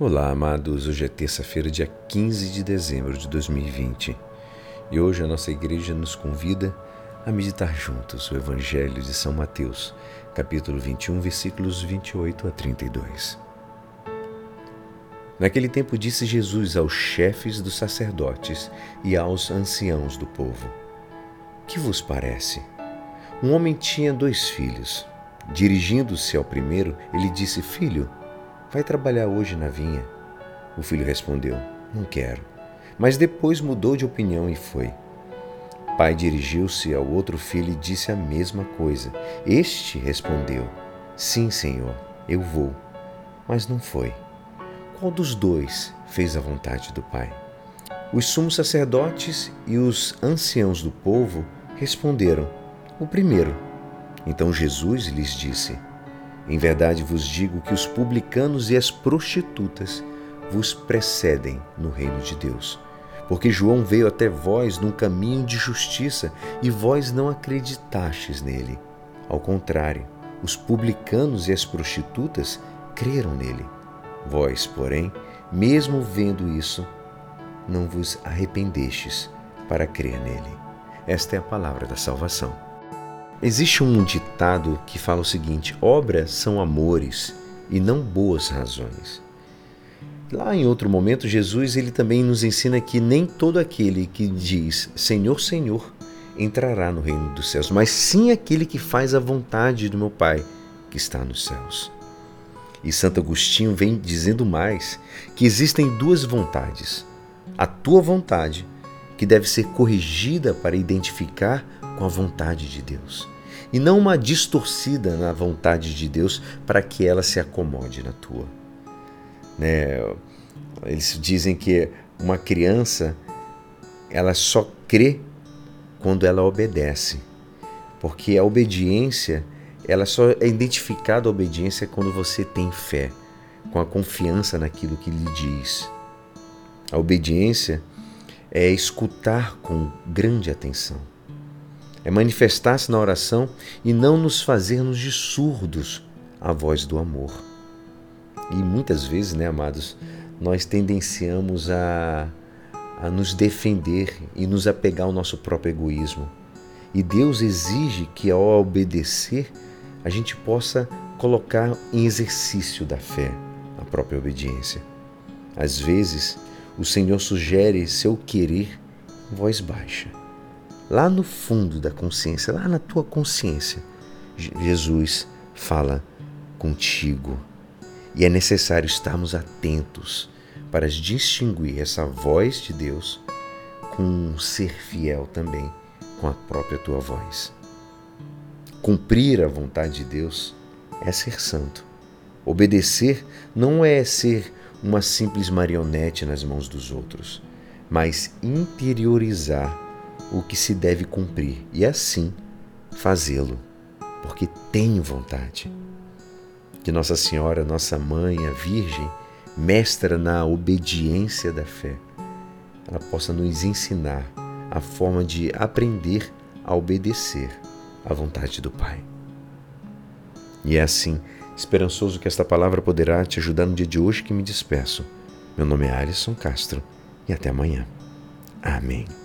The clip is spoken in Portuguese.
Olá, amados. Hoje é terça-feira, dia 15 de dezembro de 2020 e hoje a nossa igreja nos convida a meditar juntos o Evangelho de São Mateus, capítulo 21, versículos 28 a 32. Naquele tempo disse Jesus aos chefes dos sacerdotes e aos anciãos do povo: Que vos parece? Um homem tinha dois filhos. Dirigindo-se ao primeiro, ele disse: Filho, vai trabalhar hoje na vinha. O filho respondeu: Não quero. Mas depois mudou de opinião e foi. Pai dirigiu-se ao outro filho e disse a mesma coisa. Este respondeu: Sim, senhor, eu vou. Mas não foi. Qual dos dois fez a vontade do Pai? Os sumos sacerdotes e os anciãos do povo responderam: O primeiro. Então Jesus lhes disse: Em verdade vos digo que os publicanos e as prostitutas vos precedem no reino de Deus. Porque João veio até vós num caminho de justiça e vós não acreditastes nele. Ao contrário, os publicanos e as prostitutas creram nele. Vós, porém, mesmo vendo isso, não vos arrependestes para crer nele. Esta é a palavra da salvação. Existe um ditado que fala o seguinte: obras são amores e não boas razões. Lá em outro momento, Jesus ele também nos ensina que nem todo aquele que diz Senhor, Senhor entrará no reino dos céus, mas sim aquele que faz a vontade do meu Pai que está nos céus. E Santo Agostinho vem dizendo mais que existem duas vontades. A tua vontade, que deve ser corrigida para identificar com a vontade de Deus, e não uma distorcida na vontade de Deus para que ela se acomode na tua. Né? Eles dizem que uma criança ela só crê quando ela obedece, porque a obediência ela só é identificada a obediência quando você tem fé, com a confiança naquilo que lhe diz. A obediência é escutar com grande atenção, é manifestar-se na oração e não nos fazermos de surdos à voz do amor. E muitas vezes, né, amados, nós tendenciamos a, a nos defender e nos apegar ao nosso próprio egoísmo. E Deus exige que, ao obedecer, a gente possa colocar em exercício da fé a própria obediência. Às vezes, o Senhor sugere seu querer em voz baixa. Lá no fundo da consciência, lá na tua consciência, Jesus fala contigo. E é necessário estarmos atentos para distinguir essa voz de Deus com um ser fiel também com a própria tua voz. Cumprir a vontade de Deus é ser santo. Obedecer não é ser uma simples marionete nas mãos dos outros, mas interiorizar o que se deve cumprir e assim fazê-lo, porque tem vontade. Que Nossa Senhora, nossa mãe, a Virgem, mestra na obediência da fé, ela possa nos ensinar a forma de aprender a obedecer à vontade do Pai. E é assim, esperançoso que esta palavra poderá te ajudar no dia de hoje que me despeço. Meu nome é Alisson Castro e até amanhã. Amém.